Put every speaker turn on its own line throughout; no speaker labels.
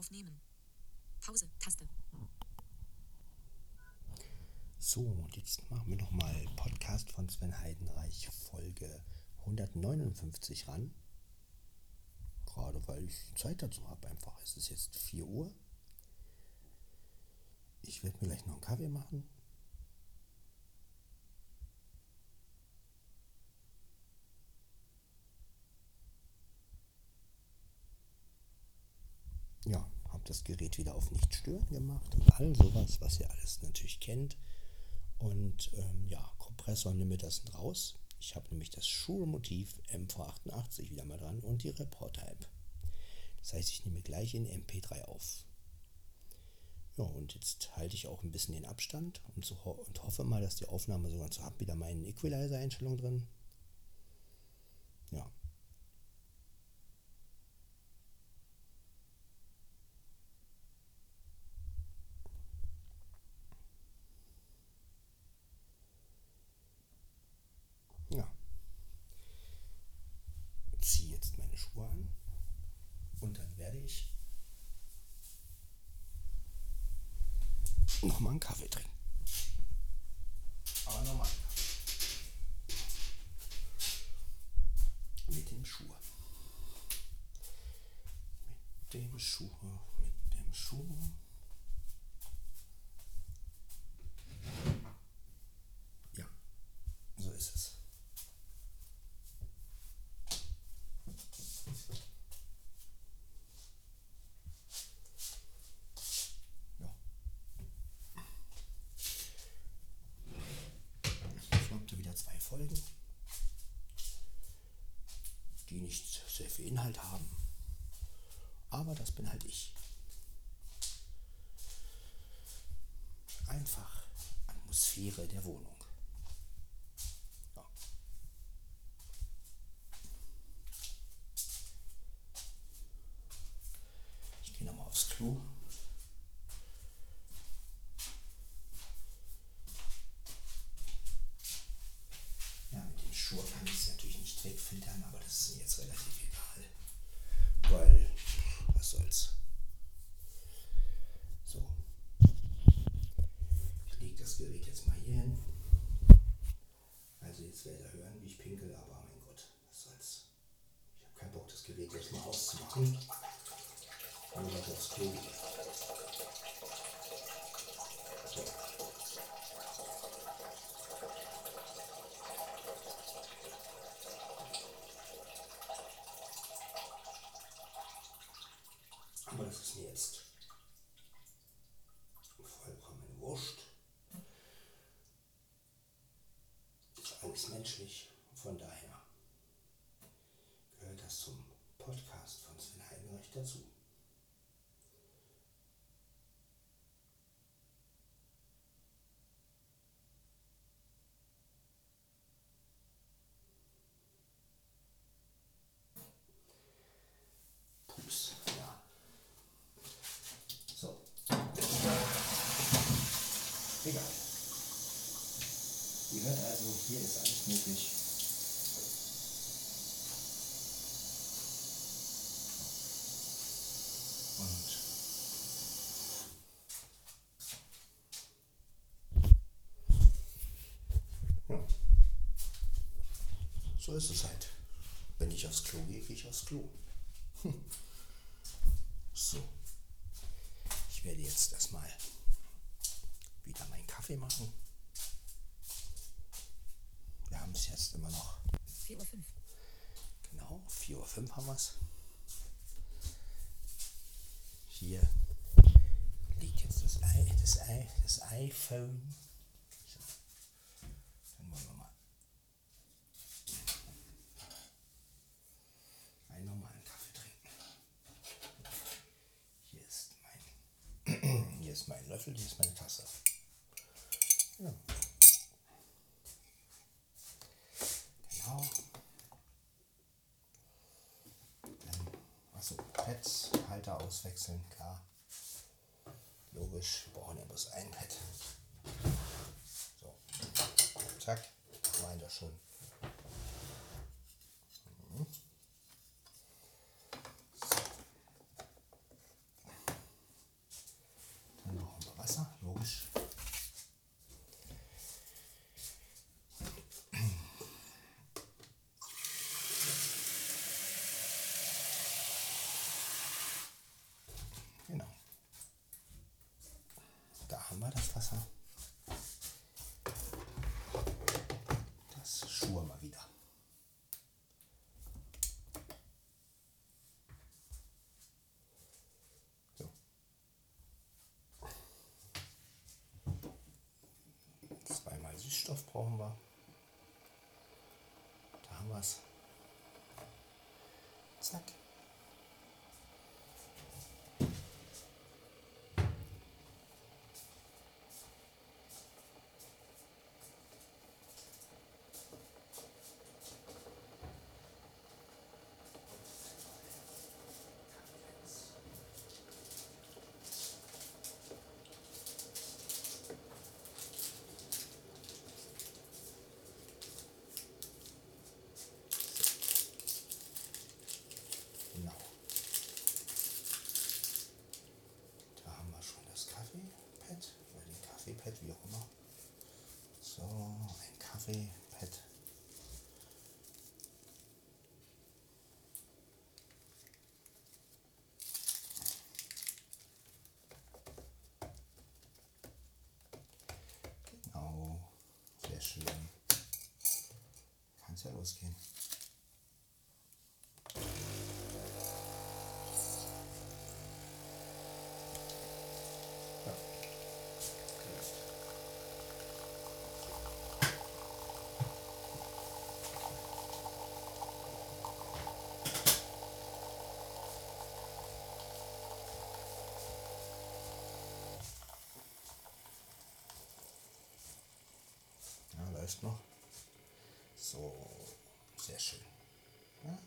Aufnehmen. Pause. Taste.
So, und jetzt machen wir nochmal Podcast von Sven Heidenreich, Folge 159 ran. Gerade weil ich Zeit dazu habe, einfach. Es ist jetzt 4 Uhr. Ich werde mir gleich noch einen Kaffee machen. Ja, habe das Gerät wieder auf nicht stören gemacht und all sowas, was ihr alles natürlich kennt. Und ähm, ja, Kompressor Limiter sind raus. Ich habe nämlich das Shure-Motiv MV88 wieder mal dran und die Reporter-App. Das heißt, ich nehme gleich in MP3 auf. Ja, und jetzt halte ich auch ein bisschen den Abstand und, so, und hoffe mal, dass die Aufnahme sogar so hat wieder meinen Equalizer-Einstellung drin. Ja. Ziehe jetzt meine Schuhe an und dann werde ich nochmal einen Kaffee trinken. Aber normal. Mit dem Schuh. Mit dem Schuh. Mit dem Schuh. Ja, so ist es. Ja. Ich floppte wieder zwei Folgen, die nicht sehr viel Inhalt haben. Aber das bin halt ich. Einfach Atmosphäre der Wohnung. Ja. Ich gehe nochmal aufs Klo. Ja, mit den Schuhen kann ich es natürlich nicht wegfiltern, aber das ist mir jetzt relativ egal. Weil, was soll's. So. Ich lege das Gerät jetzt mal hier hin. Also jetzt werdet ihr hören, wie ich pinkel, aber mein Gott, was soll's. Ich habe keinen Bock, das Gerät jetzt mal auszumachen. Nur weil ich aufs Klo gehe. So. Aber das ist mir jetzt vollkommen wurscht. Ist alles menschlich. Von daher gehört das zum Podcast von Sven Heidenreich dazu. So. Egal. Ihr hört also, hier ist alles ja. So ist es halt. Wenn ich aufs Klo gehe, gehe ich aufs Klo. So. Ich werde jetzt erstmal wieder meinen Kaffee machen. Es jetzt immer noch.
4.05 Uhr.
Genau, 4.05 Uhr haben wir es. Hier liegt jetzt das, Ei, das, Ei, das iPhone. So. Dann wollen wir mal einen normalen Kaffee trinken. Hier ist mein, hier ist mein Löffel, hier ist meine Tasse. Ja. Genau. Dann, achso, Pads, Halter auswechseln, klar. Logisch, wir brauchen ja bloß ein Pad. So, zack, meint er schon. Mhm. So. Wasser, logisch. Genau. Da haben wir das Wasser. Das Schuhe mal wieder. So. Zweimal Süßstoff brauchen wir. Da haben wir es. Zack. Genau. Da haben wir schon das Kaffeepad oder den Kaffeepad, wie auch immer. So, ein Kaffeepad. Genau, sehr schön. Kann es ja losgehen. Ja. Ja, noch. So, sehr schön. Ja.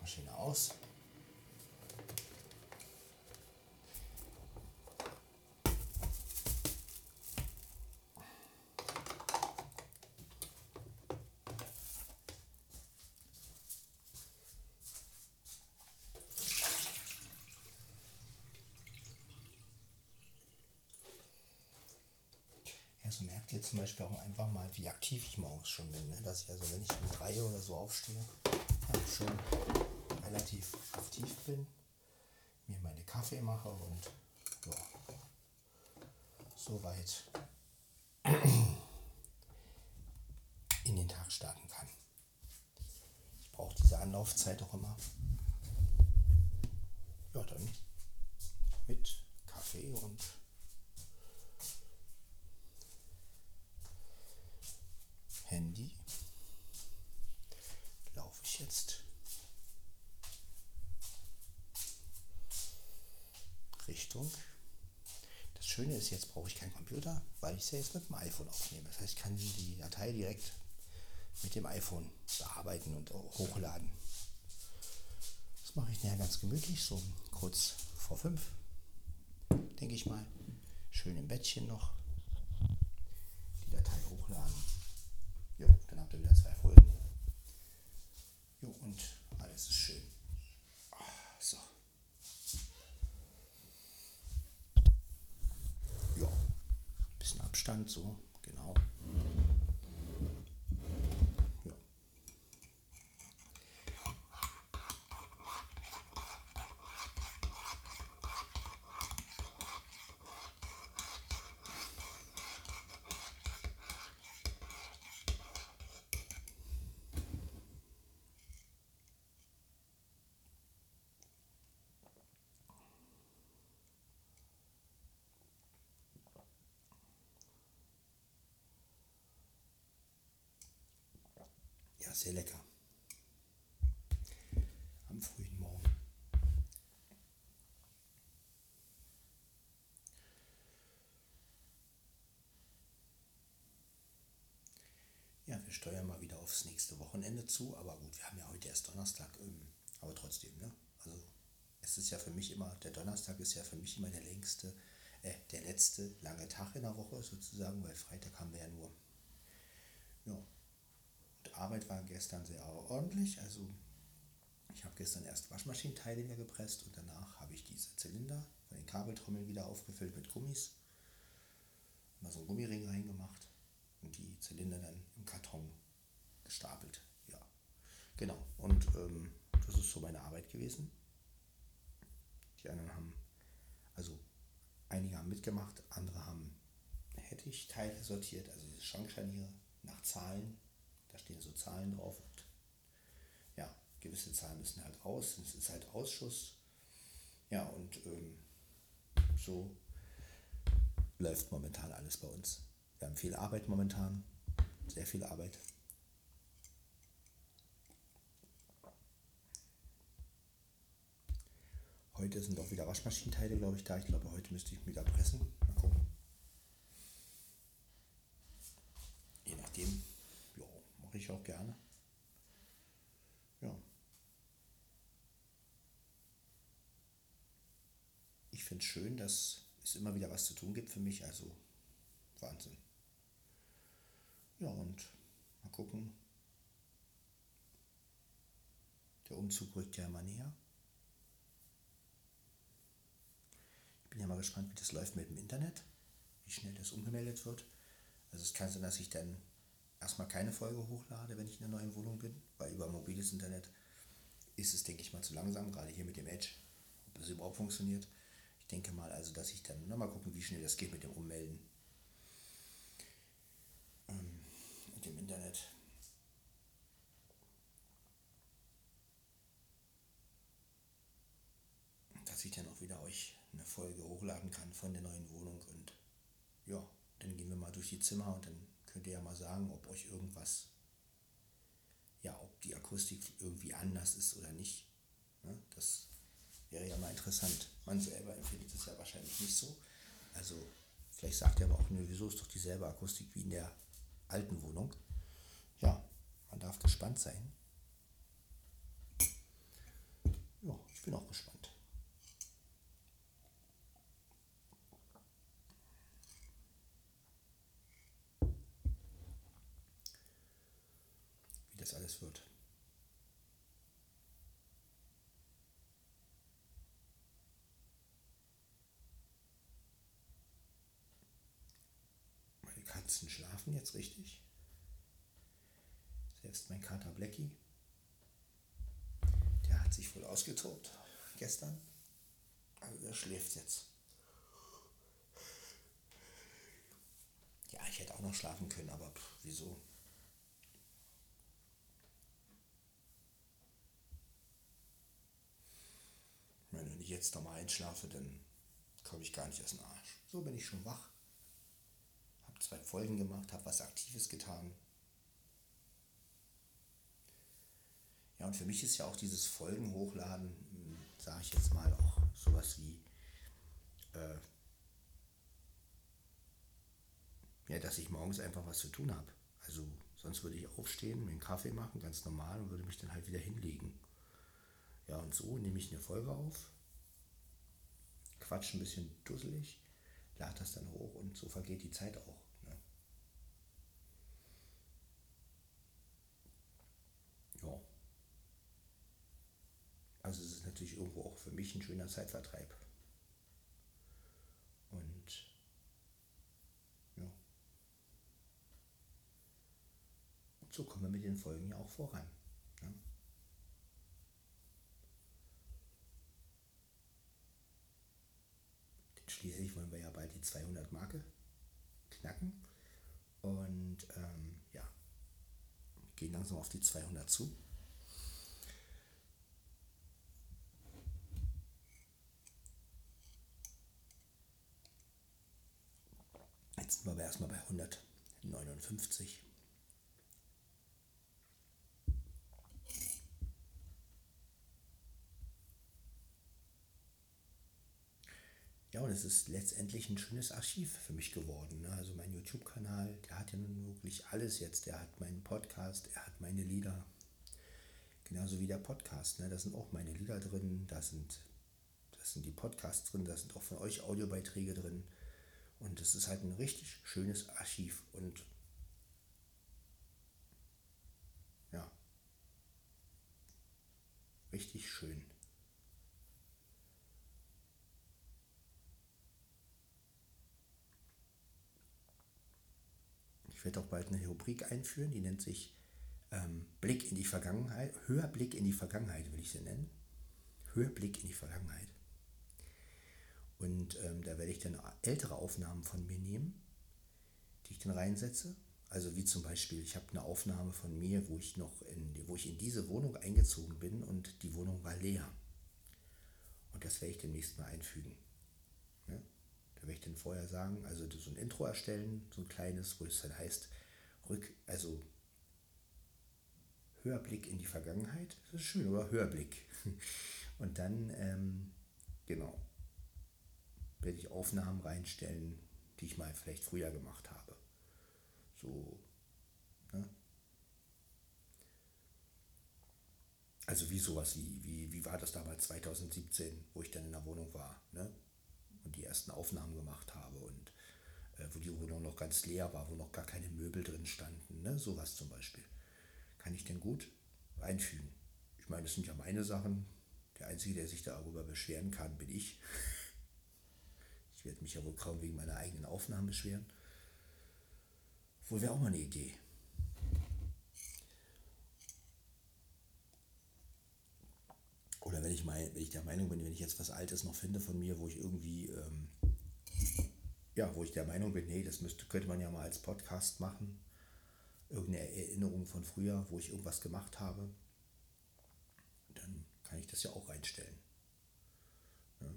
Maschine aus. Merkt ihr zum Beispiel auch einfach mal, wie aktiv ich morgens schon bin. Ne? Dass ich also, wenn ich um drei oder so aufstehe, ja, schon relativ aktiv bin, mir meine Kaffee mache und ja, soweit in den Tag starten kann. Ich brauche diese Anlaufzeit auch immer. Ja, dann mit Kaffee und Handy laufe ich jetzt Richtung. Das Schöne ist, jetzt brauche ich keinen Computer, weil ich es ja jetzt mit dem iPhone aufnehme. Das heißt, ich kann die Datei direkt mit dem iPhone bearbeiten und hochladen. Das mache ich nachher ganz gemütlich, so kurz vor fünf, denke ich mal. Schön im Bettchen noch die Datei hochladen. Jo, dann habt ihr wieder zwei Folgen. Jo, und alles ist schön. Ah, So. Ja, bisschen Abstand so, genau. Ja. Ja, sehr lecker. Am frühen Morgen. Ja, wir steuern mal wieder aufs nächste Wochenende zu, aber gut, wir haben ja heute erst Donnerstag, ähm, aber trotzdem, ne? Also es ist ja für mich immer, der Donnerstag ist ja für mich immer der längste, äh, der letzte lange Tag in der Woche sozusagen, weil Freitag haben wir ja nur. Ja, Arbeit war gestern sehr ordentlich. Also ich habe gestern erst Waschmaschinenteile wieder gepresst und danach habe ich diese Zylinder von den Kabeltrommeln wieder aufgefüllt mit Gummis. Mal so einen Gummiring reingemacht und die Zylinder dann im Karton gestapelt. Ja, genau. Und ähm, das ist so meine Arbeit gewesen. Die anderen haben, also einige haben mitgemacht, andere haben Hettich-Teile sortiert, also diese Schrankscharniere nach Zahlen. Da stehen so Zahlen drauf. Und ja, gewisse Zahlen müssen halt raus. Es ist halt Ausschuss. Ja, und ähm, so läuft momentan alles bei uns. Wir haben viel Arbeit momentan, sehr viel Arbeit. Heute sind auch wieder Waschmaschinenteile, glaube ich, da. Ich glaube, heute müsste ich wieder pressen. Mal gucken. Je nachdem. Ich auch gerne. Ja. Ich finde es schön, dass es immer wieder was zu tun gibt für mich. Also Wahnsinn. Ja, und mal gucken. Der Umzug rückt ja immer näher. Ich bin ja mal gespannt, wie das läuft mit dem Internet, wie schnell das umgemeldet wird. Also es kann sein, dass ich dann erstmal keine Folge hochlade, wenn ich in einer neuen Wohnung bin, weil über mobiles Internet ist es, denke ich mal, zu langsam, gerade hier mit dem Edge, ob es überhaupt funktioniert. Ich denke mal also, dass ich dann nochmal gucken, wie schnell das geht mit dem Ummelden. Ähm, mit dem Internet. Dass ich dann auch wieder euch eine Folge hochladen kann von der neuen Wohnung und ja, dann gehen wir mal durch die Zimmer und dann könnt ihr ja mal sagen, ob euch irgendwas, ja, ob die Akustik irgendwie anders ist oder nicht. Ne? Das wäre ja mal interessant. Man selber empfindet es ja wahrscheinlich nicht so. Also vielleicht sagt ihr aber auch, nö, wieso ist doch dieselbe Akustik wie in der alten Wohnung. Ja, man darf gespannt sein. Ja, ich bin auch gespannt. Wie das alles wird. Meine Katzen schlafen jetzt richtig. Selbst mein Kater Blackie, der hat sich wohl ausgetobt gestern. Also der schläft jetzt. Ja, ich hätte auch noch schlafen können, aber pff, wieso? Wenn ich jetzt nochmal einschlafe, dann komme ich gar nicht aus dem Arsch. So bin ich schon wach. Hab zwei Folgen gemacht, hab was Aktives getan. Ja, und für mich ist ja auch dieses Folgen hochladen, sage ich jetzt mal, auch sowas wie, äh, ja, dass ich morgens einfach was zu tun habe. Also sonst würde ich aufstehen, mir einen Kaffee machen, ganz normal, und würde mich dann halt wieder hinlegen. Ja, und so nehme ich eine Folge auf, quatsch ein bisschen dusselig, lade das dann hoch und so vergeht die Zeit auch. Ne? Ja. Also es ist natürlich irgendwo auch für mich ein schöner Zeitvertreib. Und ja. Und so kommen wir mit den Folgen ja auch voran. Ne? Denn schließlich wollen wir ja bald die 200 Marke knacken. Und ähm, ja, gehen langsam auf die 200 zu. Jetzt sind wir aber erstmal bei 159. und es ist letztendlich ein schönes Archiv für mich geworden. Ne? Also mein YouTube-Kanal, der hat ja nun wirklich alles jetzt. Der hat meinen Podcast, er hat meine Lieder. Genauso wie der Podcast. Ne? Da sind auch meine Lieder drin, da sind, das sind die Podcasts drin, da sind auch von euch Audiobeiträge drin. Und es ist halt ein richtig schönes Archiv. Und ja, richtig schön. Ich werde auch bald eine Rubrik einführen, die nennt sich ähm, Blick in die Vergangenheit, Hörblick in die Vergangenheit will ich sie nennen. Hörblick in die Vergangenheit. Und ähm, da werde ich dann ältere Aufnahmen von mir nehmen, die ich dann reinsetze. Also wie zum Beispiel, ich habe eine Aufnahme von mir, wo ich noch in, wo ich in diese Wohnung eingezogen bin und die Wohnung war leer. Und das werde ich demnächst mal einfügen. Da werde ich dann vorher sagen, also so ein Intro erstellen, so ein kleines, wo es dann heißt, Rück, also Hörblick in die Vergangenheit. Das ist schön, oder? Hörblick. Und dann, ähm, genau, werde ich Aufnahmen reinstellen, die ich mal vielleicht früher gemacht habe. So, ne? Also wie sowas, wie, wie, wie war das damals 2017, wo ich dann in der Wohnung war, ne? Und die ersten Aufnahmen gemacht habe und äh, wo die Wohnung noch ganz leer war, wo noch gar keine Möbel drin standen, ne? Sowas zum Beispiel. Kann ich denn gut einfügen. Ich meine, das sind ja meine Sachen. Der Einzige, der sich darüber beschweren kann, bin ich. Ich werde mich ja wohl kaum wegen meiner eigenen Aufnahmen beschweren. Wohl wäre auch mal eine Idee. Oder wenn ich, mein, wenn ich der Meinung bin, wenn ich jetzt was Altes noch finde von mir, wo ich irgendwie, ähm, ja, wo ich der Meinung bin, nee, das müsste, könnte man ja mal als Podcast machen. Irgendeine Erinnerung von früher, wo ich irgendwas gemacht habe, dann kann ich das ja auch reinstellen. Ja.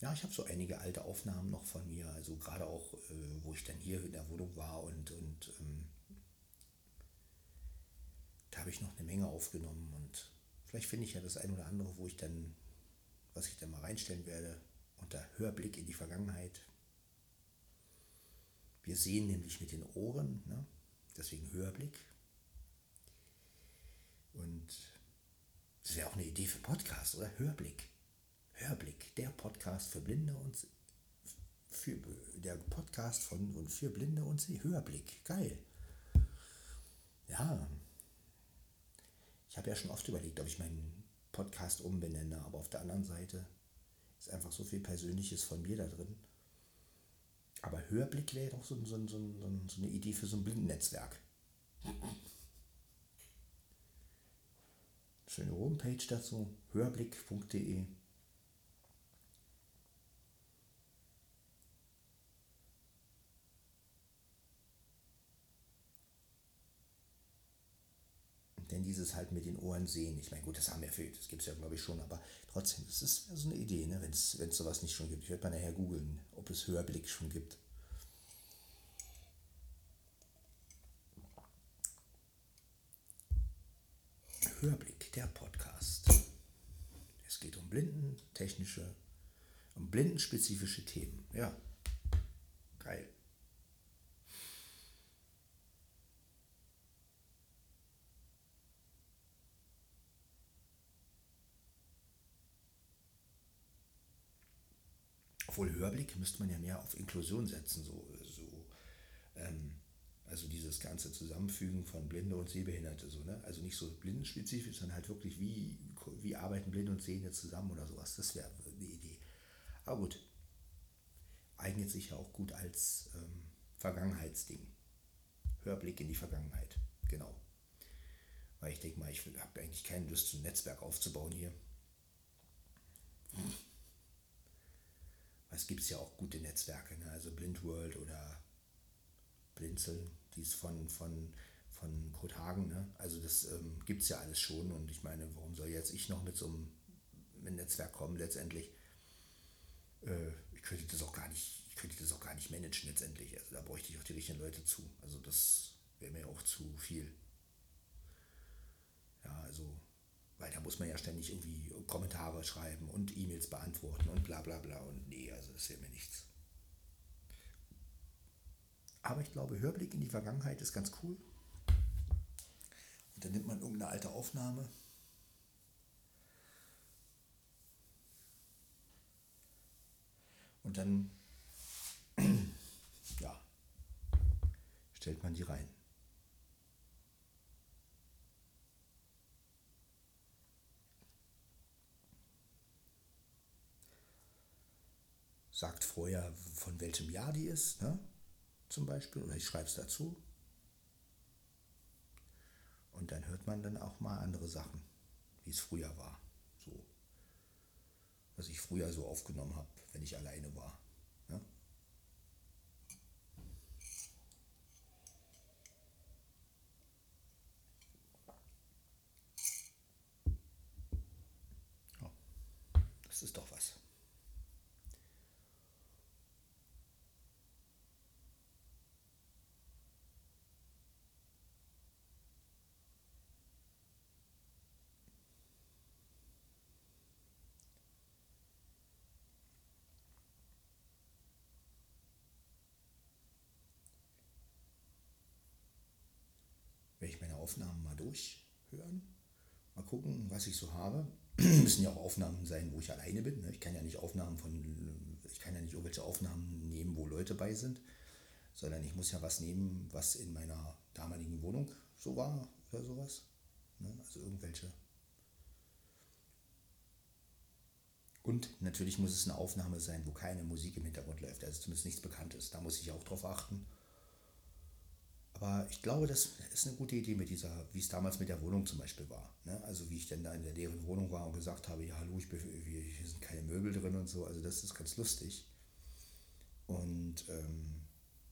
Ja, ich habe so einige alte Aufnahmen noch von mir, also gerade auch, äh, wo ich dann hier in der Wohnung war und, und ähm, da habe ich noch eine Menge aufgenommen und vielleicht finde ich ja das ein oder andere, wo ich dann, was ich dann mal reinstellen werde, unter Hörblick in die Vergangenheit. Wir sehen nämlich mit den Ohren, ne? deswegen Hörblick. Und das wäre auch eine Idee für Podcast, oder? Hörblick. Hörblick, der Podcast für Blinde und für der Podcast von und für Blinde und Sie. Hörblick, geil. Ja. Ich habe ja schon oft überlegt, ob ich meinen Podcast umbenenne, aber auf der anderen Seite ist einfach so viel Persönliches von mir da drin. Aber Hörblick wäre doch so, so, so, so, eine Idee für so ein Blindennetzwerk. Schöne Homepage dazu, hörblick.de. dieses halt mit den Ohren sehen. Ich meine, gut, das haben wir viel, das gibt es ja, glaube ich, schon, aber trotzdem, das ist so eine Idee, ne? wenn es sowas nicht schon gibt. Ich werde mal nachher googeln, ob es Hörblick schon gibt. Hörblick, der Podcast. Es geht um blindentechnische, um blindenspezifische Themen. Ja, geil. Obwohl Hörblick müsste man ja mehr auf Inklusion setzen, so, so ähm, also dieses ganze Zusammenfügen von Blinde und Sehbehinderte, so, ne? Also nicht so blindenspezifisch, sondern halt wirklich, wie, wie arbeiten Blinde und Sehende zusammen oder sowas. Das wäre eine Idee. Aber gut, eignet sich ja auch gut als ähm, Vergangenheitsding. Hörblick in die Vergangenheit, genau. Weil ich denke mal, ich habe eigentlich keine Lust, so ein Netzwerk aufzubauen hier. Hm es gibt ja auch gute Netzwerke, ne? also Blindworld oder Blinzeln, die ist von, von, von Kurt Hagen, ne? also das ähm, gibt es ja alles schon und ich meine, warum soll jetzt ich noch mit so einem, einem Netzwerk kommen letztendlich? Äh, ich könnte das auch gar nicht, ich könnte das auch gar nicht managen letztendlich, also da bräuchte ich auch die richtigen Leute zu, also das wäre mir auch zu viel. Ja, also weil da muss man ja ständig irgendwie Kommentare schreiben und E-Mails beantworten und bla bla bla. Und nee, also das wäre mir nichts. Aber ich glaube, Hörblick in die Vergangenheit ist ganz cool. Und dann nimmt man irgendeine alte Aufnahme. Und dann, ja, stellt man die rein. Sagt vorher, von welchem Jahr die ist, ne? zum Beispiel, oder ich schreibe es dazu. Und dann hört man dann auch mal andere Sachen, wie es früher war. So. Was ich früher so aufgenommen habe, wenn ich alleine war. Ne? Ja, das ist doch was. werde ich meine Aufnahmen mal durchhören. Mal gucken, was ich so habe. Müssen ja auch Aufnahmen sein, wo ich alleine bin. Ne? Ich kann ja nicht Aufnahmen von, ich kann ja nicht irgendwelche Aufnahmen nehmen, wo Leute bei sind, sondern ich muss ja was nehmen, was in meiner damaligen Wohnung so war oder sowas. Ne? Also irgendwelche. Und natürlich muss es eine Aufnahme sein, wo keine Musik im Hintergrund läuft, also zumindest nichts Bekanntes. Da muss ich auch drauf achten. Aber ich glaube, das ist eine gute Idee mit dieser, wie es damals mit der Wohnung zum Beispiel war. Ne? Also wie ich dann da in der leeren Wohnung war und gesagt habe, ja hallo, ich bin, hier sind keine Möbel drin und so. Also das ist ganz lustig. Und ähm,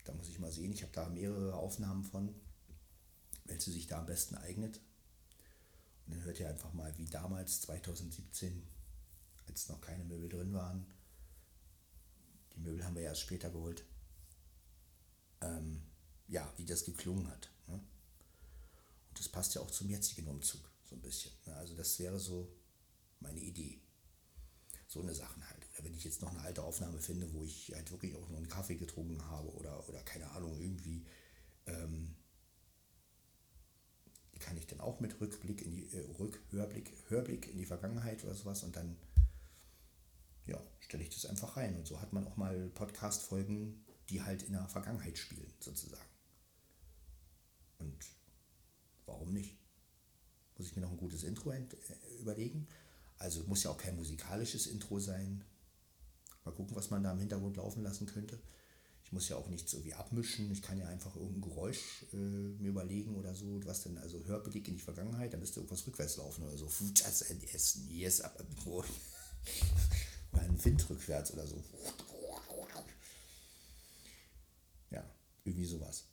da muss ich mal sehen, ich habe da mehrere Aufnahmen von, welche sich da am besten eignet. Und dann hört ihr einfach mal, wie damals 2017, als noch keine Möbel drin waren. Die Möbel haben wir erst später geholt. Ähm, ja, wie das geklungen hat. Ne? Und das passt ja auch zum jetzigen Umzug so ein bisschen. Ne? Also das wäre so meine Idee. So eine Sachen halt. Oder wenn ich jetzt noch eine alte Aufnahme finde, wo ich halt wirklich auch nur einen Kaffee getrunken habe oder, oder keine Ahnung, irgendwie, ähm, kann ich dann auch mit Rückblick in die äh, Rück, Hörblick, Hörblick in die Vergangenheit oder sowas und dann ja, stelle ich das einfach rein. Und so hat man auch mal Podcast-Folgen, die halt in der Vergangenheit spielen, sozusagen. Und warum nicht? Muss ich mir noch ein gutes Intro äh, überlegen. Also muss ja auch kein musikalisches Intro sein. Mal gucken, was man da im Hintergrund laufen lassen könnte. Ich muss ja auch nichts irgendwie abmischen. Ich kann ja einfach irgendein Geräusch äh, mir überlegen oder so. Was denn? Also Hörblick in die Vergangenheit, da müsste irgendwas rückwärts laufen oder so. Das Essen, yes, Mal ein Wind rückwärts oder so. Ja, irgendwie sowas.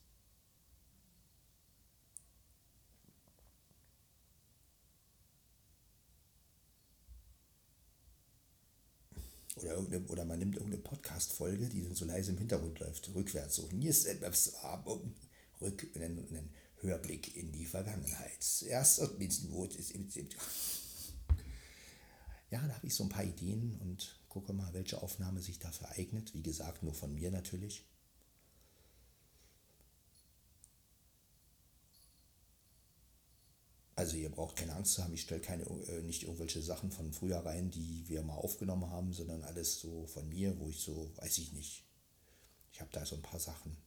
Oder, oder man nimmt irgendeine Podcast-Folge, die dann so leise im Hintergrund läuft, rückwärts so. Hier ist etwas rück, einen Hörblick in die Vergangenheit. Erst und Wort ist Ja, da habe ich so ein paar Ideen und gucke mal, welche Aufnahme sich dafür eignet. Wie gesagt, nur von mir natürlich. Also ihr braucht keine Angst zu haben, ich stelle keine, äh, nicht irgendwelche Sachen von früher rein, die wir mal aufgenommen haben, sondern alles so von mir, wo ich so, weiß ich nicht. Ich habe da so ein paar Sachen.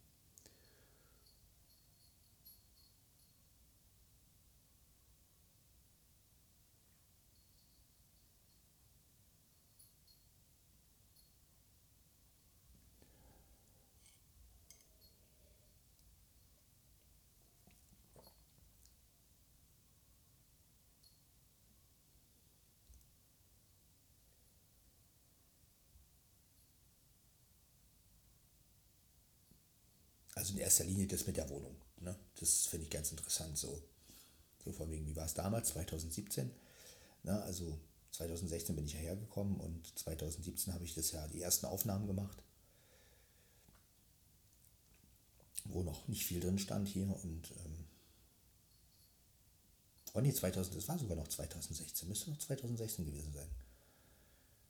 Also in erster Linie das mit der Wohnung. Ne? Das finde ich ganz interessant. So, so von wegen, wie war es damals, 2017? Ne? Also 2016 bin ich hierher gekommen und 2017 habe ich das ja die ersten Aufnahmen gemacht. Wo noch nicht viel drin stand hier und ähm, oh nee, 2000, das war sogar noch 2016, müsste noch 2016 gewesen sein.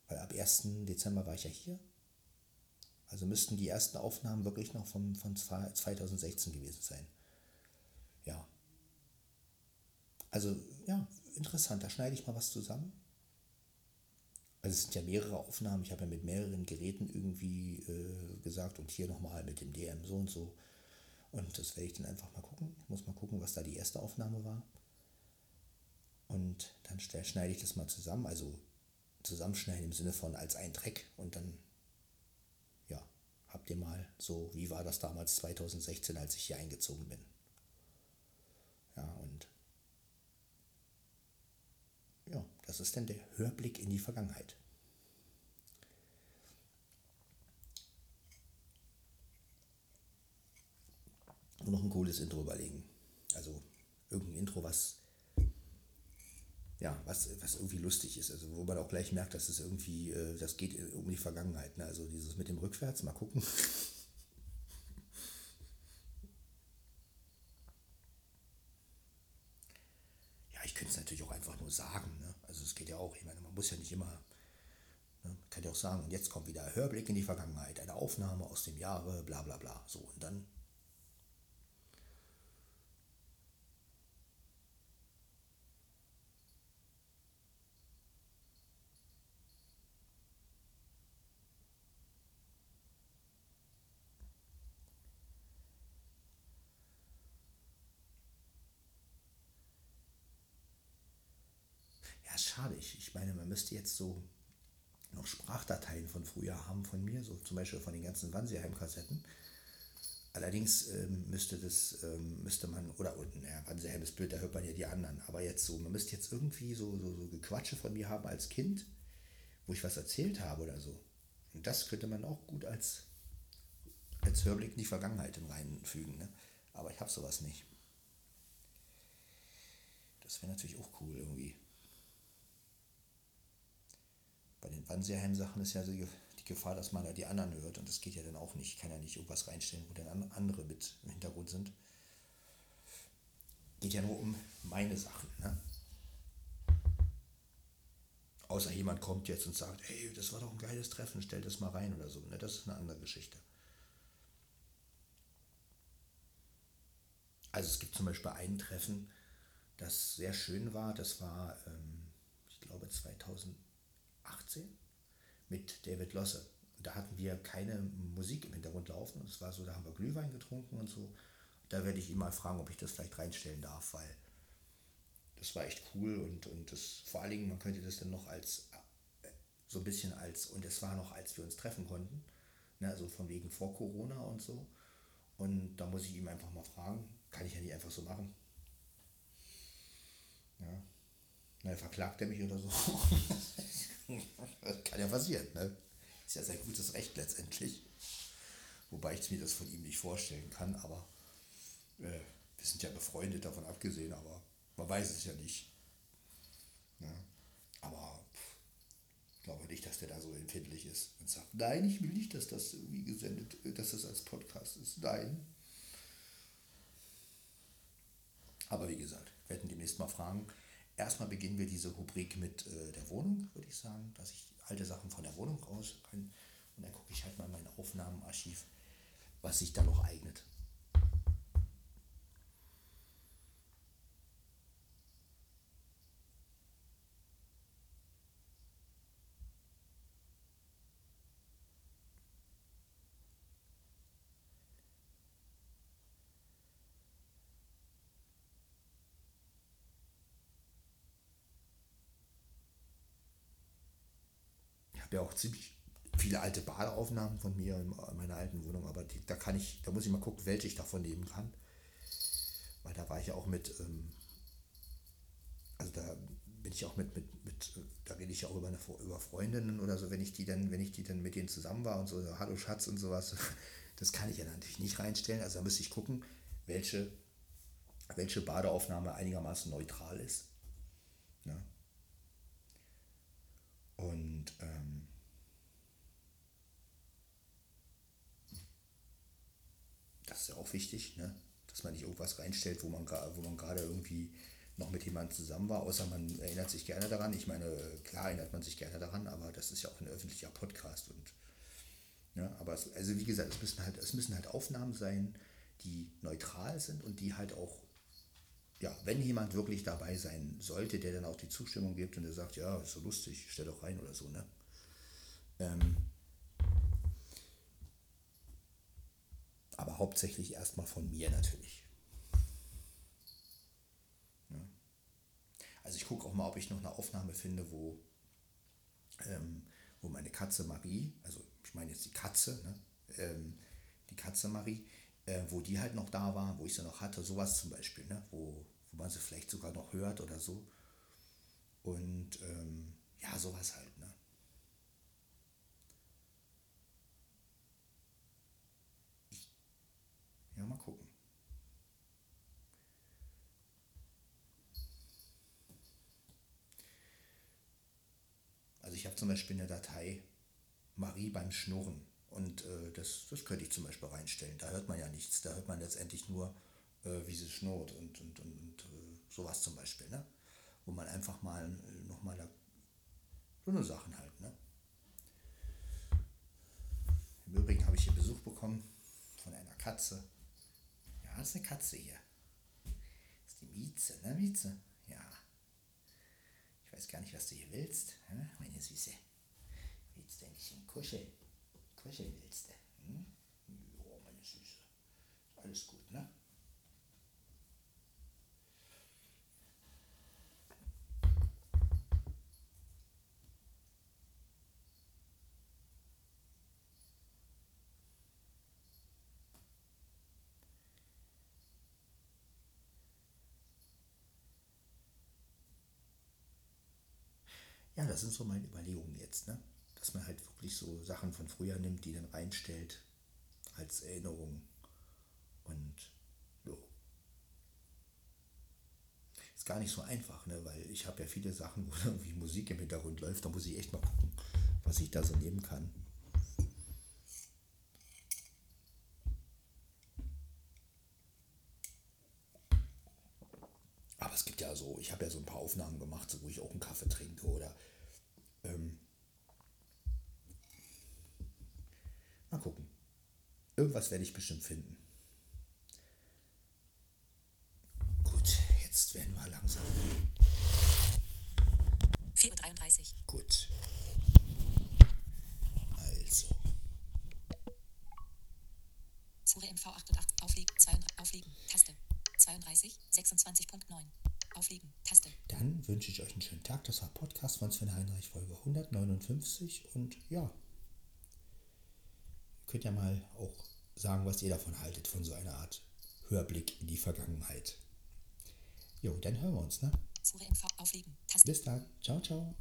Weil ab 1. Dezember war ich ja hier also müssten die ersten Aufnahmen wirklich noch von, von 2016 gewesen sein. Ja. Also, ja, interessant. Da schneide ich mal was zusammen. Also es sind ja mehrere Aufnahmen. Ich habe ja mit mehreren Geräten irgendwie äh, gesagt und hier nochmal mit dem DM so und so. Und das werde ich dann einfach mal gucken. Ich muss mal gucken, was da die erste Aufnahme war. Und dann schneide ich das mal zusammen. Also zusammenschneiden im Sinne von als ein Track und dann dir mal so, wie war das damals 2016, als ich hier eingezogen bin. Ja, und ja, das ist dann der Hörblick in die Vergangenheit. Und noch ein cooles Intro überlegen. Also irgendein Intro, was ja, was, was irgendwie lustig ist. Also wo man auch gleich merkt, dass es irgendwie, äh, das geht um die Vergangenheit. Ne? Also dieses mit dem Rückwärts, mal gucken. ja, ich könnte es natürlich auch einfach nur sagen. Ne? Also es geht ja auch, ich meine, man muss ja nicht immer, ne? kann ja auch sagen, und jetzt kommt wieder Hörblick in die Vergangenheit, eine Aufnahme aus dem Jahre, bla bla bla. So, und dann Ja, ist schade. Ich, ich meine, man müsste jetzt so noch Sprachdateien von früher haben von mir, so zum Beispiel von den ganzen Wannseeheim-Kassetten. Allerdings ähm, müsste das, ähm, müsste man, oder unten, ja, Wannseeheim ist blöd, da hört man ja die anderen. Aber jetzt so, man müsste jetzt irgendwie so, so, so Gequatsche von mir haben als Kind, wo ich was erzählt habe oder so. Und das könnte man auch gut als, als Hörblick in die Vergangenheit im Reinen fügen. Ne? Aber ich habe sowas nicht. Das wäre natürlich auch cool irgendwie. Bei den Wannseeheim-Sachen ist ja die Gefahr, dass man da die anderen hört und das geht ja dann auch nicht. Ich kann ja nicht irgendwas reinstellen, wo dann andere mit im Hintergrund sind. Geht ja nur um meine Sachen. Ne? Außer jemand kommt jetzt und sagt, hey, das war doch ein geiles Treffen, stell das mal rein oder so. Ne? Das ist eine andere Geschichte. Also es gibt zum Beispiel ein Treffen, das sehr schön war. Das war, ähm, ich glaube, 2000. 18 mit David Losse. Und da hatten wir keine Musik im Hintergrund laufen und es war so, da haben wir Glühwein getrunken und so. Da werde ich ihn mal fragen, ob ich das vielleicht reinstellen darf, weil das war echt cool und, und das vor allen Dingen, man könnte das dann noch als so ein bisschen als, und es war noch, als wir uns treffen konnten, ne, also von wegen vor Corona und so. Und da muss ich ihm einfach mal fragen, kann ich ja nicht einfach so machen. Ja. Na, verklagt er mich oder so. Kann ja passieren, ne? Ist ja sein gutes Recht letztendlich. Wobei ich mir das von ihm nicht vorstellen kann, aber äh, wir sind ja befreundet davon abgesehen, aber man weiß es ja nicht. Ne? Aber ich glaube nicht, dass der da so empfindlich ist und sagt, nein, ich will nicht, dass das irgendwie gesendet, dass das als Podcast ist. Nein. Aber wie gesagt, werden demnächst mal fragen. Erstmal beginnen wir diese Rubrik mit äh, der Wohnung, würde ich sagen, dass ich alte Sachen von der Wohnung raus kann. Und dann gucke ich halt mal in mein Aufnahmenarchiv, was sich da noch eignet. Habe ja auch ziemlich viele alte Badeaufnahmen von mir in meiner alten Wohnung, aber die, da kann ich, da muss ich mal gucken, welche ich davon nehmen kann. Weil da war ich ja auch mit, ähm, also da bin ich auch mit, mit, mit da rede ich ja auch über, eine, über Freundinnen oder so, wenn ich die dann, wenn ich die dann mit denen zusammen war und so, Hallo Schatz und sowas, das kann ich ja natürlich nicht reinstellen. Also da müsste ich gucken, welche, welche Badeaufnahme einigermaßen neutral ist. Ja. Und ähm, das ist ja auch wichtig, ne? dass man nicht irgendwas reinstellt, wo man, wo man gerade irgendwie noch mit jemandem zusammen war, außer man erinnert sich gerne daran. Ich meine, klar erinnert man sich gerne daran, aber das ist ja auch ein öffentlicher Podcast. Und, ja, aber es, also wie gesagt, es müssen, halt, es müssen halt Aufnahmen sein, die neutral sind und die halt auch ja, wenn jemand wirklich dabei sein sollte, der dann auch die Zustimmung gibt und der sagt, ja, ist so lustig, stell doch rein oder so, ne? Ähm, aber hauptsächlich erstmal von mir natürlich. Ja. Also ich gucke auch mal, ob ich noch eine Aufnahme finde, wo, ähm, wo meine Katze Marie, also ich meine jetzt die Katze, ne? ähm, die Katze Marie, äh, wo die halt noch da war, wo ich sie noch hatte, sowas zum Beispiel, ne? wo, wo man sie vielleicht sogar noch hört oder so. Und ähm, ja, sowas halt, ne? Ich, ja, mal gucken. Also ich habe zum Beispiel eine Datei Marie beim Schnurren und äh, das, das könnte ich zum Beispiel reinstellen. Da hört man ja nichts, da hört man letztendlich nur, äh, wie sie schnurrt und, und, und, und äh, sowas zum Beispiel, ne? wo man einfach mal äh, nochmal da, so eine Sachen halt. Ne? Im Übrigen habe ich hier Besuch bekommen von einer Katze. Ja, das ist eine Katze hier. Das ist die Mieze, ne Mieze? Ja. Ich weiß gar nicht, was du hier willst, meine Süße. Willst du ein kuscheln? Kuscheln willst du? Hm? Ja, meine Süße. Alles gut, ne? Ja, das sind so meine Überlegungen jetzt, ne? Dass man halt wirklich so Sachen von früher nimmt, die dann reinstellt als Erinnerung. Und jo. Ist gar nicht so einfach, ne? Weil ich habe ja viele Sachen, wo irgendwie Musik im Hintergrund läuft. Da muss ich echt mal gucken, was ich da so nehmen kann. Aber es gibt ja so, ich habe ja so ein paar Aufnahmen gemacht, so, wo ich auch einen Kaffee trinke oder ähm, mal gucken. Irgendwas werde ich bestimmt finden. Gut, jetzt werden wir langsam.
4.33 Uhr.
Gut. Also,
Zure MV 88. Auflegen. 32, auflegen. Taste. 32. 26.9. Auflegen. Taste.
dann wünsche ich euch einen schönen Tag. Das war Podcast Heinrich, Folge 159. Und ja, ihr könnt ja mal auch sagen, was ihr davon haltet, von so einer Art Hörblick in die Vergangenheit. Jo, dann hören wir uns, ne? Bis dann. Ciao, ciao.